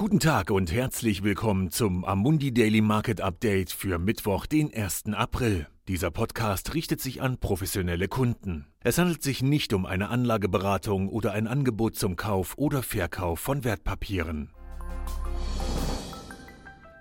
Guten Tag und herzlich willkommen zum Amundi Daily Market Update für Mittwoch, den 1. April. Dieser Podcast richtet sich an professionelle Kunden. Es handelt sich nicht um eine Anlageberatung oder ein Angebot zum Kauf oder Verkauf von Wertpapieren.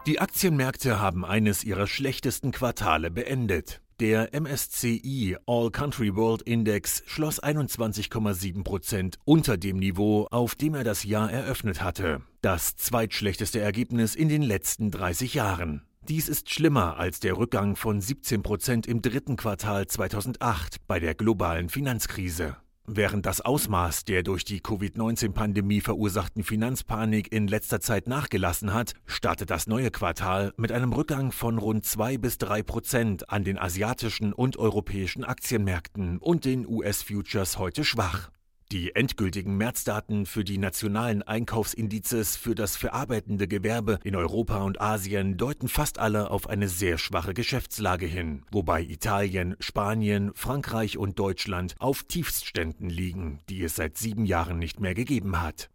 Die Aktienmärkte haben eines ihrer schlechtesten Quartale beendet. Der MSCI All Country World Index schloss 21,7 Prozent unter dem Niveau, auf dem er das Jahr eröffnet hatte. Das zweitschlechteste Ergebnis in den letzten 30 Jahren. Dies ist schlimmer als der Rückgang von 17 Prozent im dritten Quartal 2008 bei der globalen Finanzkrise. Während das Ausmaß der durch die Covid-19-Pandemie verursachten Finanzpanik in letzter Zeit nachgelassen hat, startet das neue Quartal mit einem Rückgang von rund 2 bis 3 Prozent an den asiatischen und europäischen Aktienmärkten und den US-Futures heute schwach. Die endgültigen Märzdaten für die nationalen Einkaufsindizes für das verarbeitende Gewerbe in Europa und Asien deuten fast alle auf eine sehr schwache Geschäftslage hin, wobei Italien, Spanien, Frankreich und Deutschland auf Tiefstständen liegen, die es seit sieben Jahren nicht mehr gegeben hat.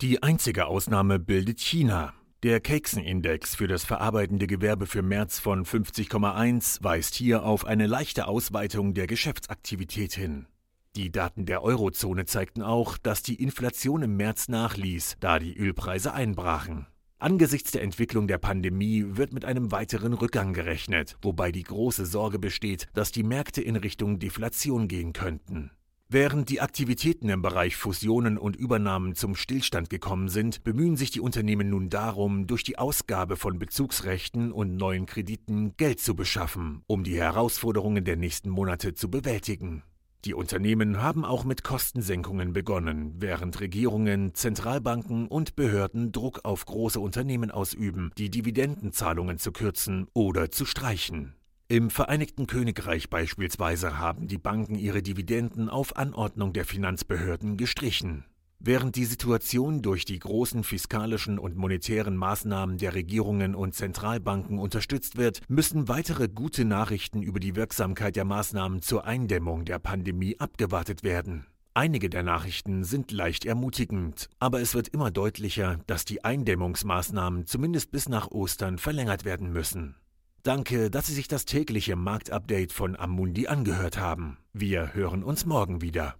Die einzige Ausnahme bildet China. Der Keksen-Index für das verarbeitende Gewerbe für März von 50,1 weist hier auf eine leichte Ausweitung der Geschäftsaktivität hin. Die Daten der Eurozone zeigten auch, dass die Inflation im März nachließ, da die Ölpreise einbrachen. Angesichts der Entwicklung der Pandemie wird mit einem weiteren Rückgang gerechnet, wobei die große Sorge besteht, dass die Märkte in Richtung Deflation gehen könnten. Während die Aktivitäten im Bereich Fusionen und Übernahmen zum Stillstand gekommen sind, bemühen sich die Unternehmen nun darum, durch die Ausgabe von Bezugsrechten und neuen Krediten Geld zu beschaffen, um die Herausforderungen der nächsten Monate zu bewältigen. Die Unternehmen haben auch mit Kostensenkungen begonnen, während Regierungen, Zentralbanken und Behörden Druck auf große Unternehmen ausüben, die Dividendenzahlungen zu kürzen oder zu streichen. Im Vereinigten Königreich beispielsweise haben die Banken ihre Dividenden auf Anordnung der Finanzbehörden gestrichen. Während die Situation durch die großen fiskalischen und monetären Maßnahmen der Regierungen und Zentralbanken unterstützt wird, müssen weitere gute Nachrichten über die Wirksamkeit der Maßnahmen zur Eindämmung der Pandemie abgewartet werden. Einige der Nachrichten sind leicht ermutigend, aber es wird immer deutlicher, dass die Eindämmungsmaßnahmen zumindest bis nach Ostern verlängert werden müssen. Danke, dass Sie sich das tägliche Marktupdate von Amundi angehört haben. Wir hören uns morgen wieder.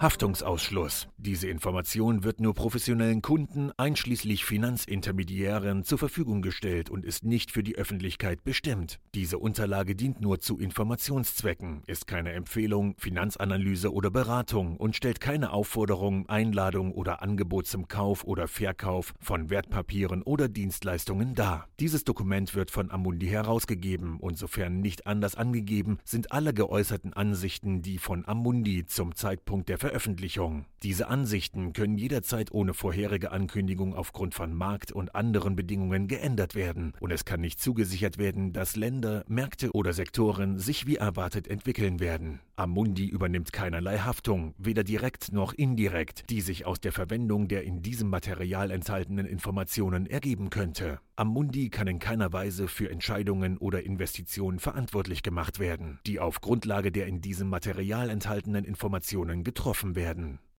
Haftungsausschluss. Diese Information wird nur professionellen Kunden, einschließlich Finanzintermediären, zur Verfügung gestellt und ist nicht für die Öffentlichkeit bestimmt. Diese Unterlage dient nur zu Informationszwecken, ist keine Empfehlung, Finanzanalyse oder Beratung und stellt keine Aufforderung, Einladung oder Angebot zum Kauf oder Verkauf von Wertpapieren oder Dienstleistungen dar. Dieses Dokument wird von Amundi herausgegeben und sofern nicht anders angegeben, sind alle geäußerten Ansichten die von Amundi zum Zeitpunkt der Veröffentlichung. Diese Ansichten können jederzeit ohne vorherige Ankündigung aufgrund von Markt- und anderen Bedingungen geändert werden und es kann nicht zugesichert werden, dass Länder, Märkte oder Sektoren sich wie erwartet entwickeln werden. Amundi übernimmt keinerlei Haftung, weder direkt noch indirekt, die sich aus der Verwendung der in diesem Material enthaltenen Informationen ergeben könnte. Amundi kann in keiner Weise für Entscheidungen oder Investitionen verantwortlich gemacht werden, die auf Grundlage der in diesem Material enthaltenen Informationen getroffen werden.